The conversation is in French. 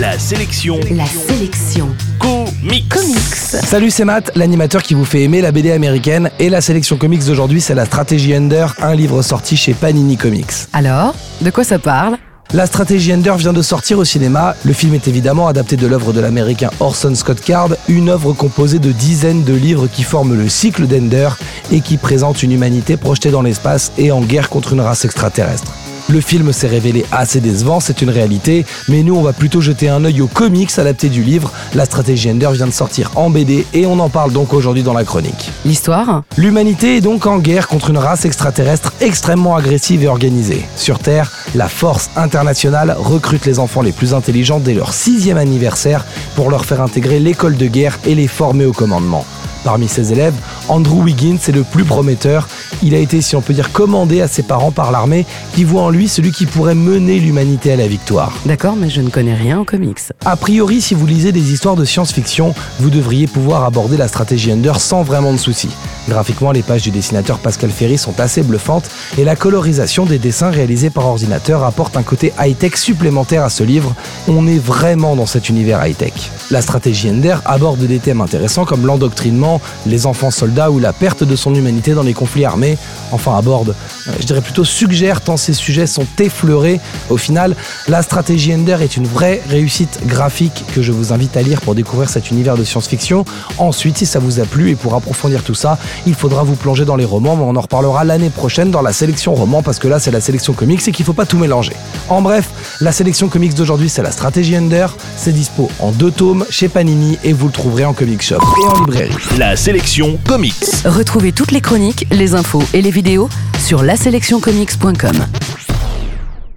La sélection La sélection comics. comics. Salut, c'est Matt, l'animateur qui vous fait aimer la BD américaine. Et la sélection comics d'aujourd'hui, c'est la stratégie Ender, un livre sorti chez Panini Comics. Alors, de quoi ça parle? La stratégie Ender vient de sortir au cinéma. Le film est évidemment adapté de l'œuvre de l'américain Orson Scott Card, une œuvre composée de dizaines de livres qui forment le cycle d'Ender et qui présente une humanité projetée dans l'espace et en guerre contre une race extraterrestre. Le film s'est révélé assez décevant, c'est une réalité, mais nous on va plutôt jeter un œil aux comics adaptés du livre. La stratégie Ender vient de sortir en BD et on en parle donc aujourd'hui dans la chronique. L'histoire L'humanité est donc en guerre contre une race extraterrestre extrêmement agressive et organisée. Sur Terre, la force internationale recrute les enfants les plus intelligents dès leur sixième anniversaire pour leur faire intégrer l'école de guerre et les former au commandement. Parmi ses élèves, Andrew Wiggins est le plus prometteur. Il a été, si on peut dire, commandé à ses parents par l'armée qui voit en lui celui qui pourrait mener l'humanité à la victoire. D'accord, mais je ne connais rien en comics. A priori, si vous lisez des histoires de science-fiction, vous devriez pouvoir aborder la stratégie Ender sans vraiment de soucis. Graphiquement, les pages du dessinateur Pascal Ferry sont assez bluffantes et la colorisation des dessins réalisés par ordinateur apporte un côté high-tech supplémentaire à ce livre. On est vraiment dans cet univers high-tech. La stratégie Ender aborde des thèmes intéressants comme l'endoctrinement, les enfants soldats ou la perte de son humanité dans les conflits armés. Enfin, aborde, je dirais plutôt suggère tant ces sujets sont effleurés. Au final, la stratégie Ender est une vraie réussite graphique que je vous invite à lire pour découvrir cet univers de science-fiction. Ensuite, si ça vous a plu et pour approfondir tout ça, il faudra vous plonger dans les romans, mais on en reparlera l'année prochaine dans la sélection roman parce que là c'est la sélection comics et qu'il faut pas tout mélanger. En bref, la sélection comics d'aujourd'hui c'est la stratégie Ender, c'est dispo en deux tomes chez Panini et vous le trouverez en comic shop et en librairie. La sélection comics. Retrouvez toutes les chroniques, les infos et les vidéos sur laselectioncomics.com.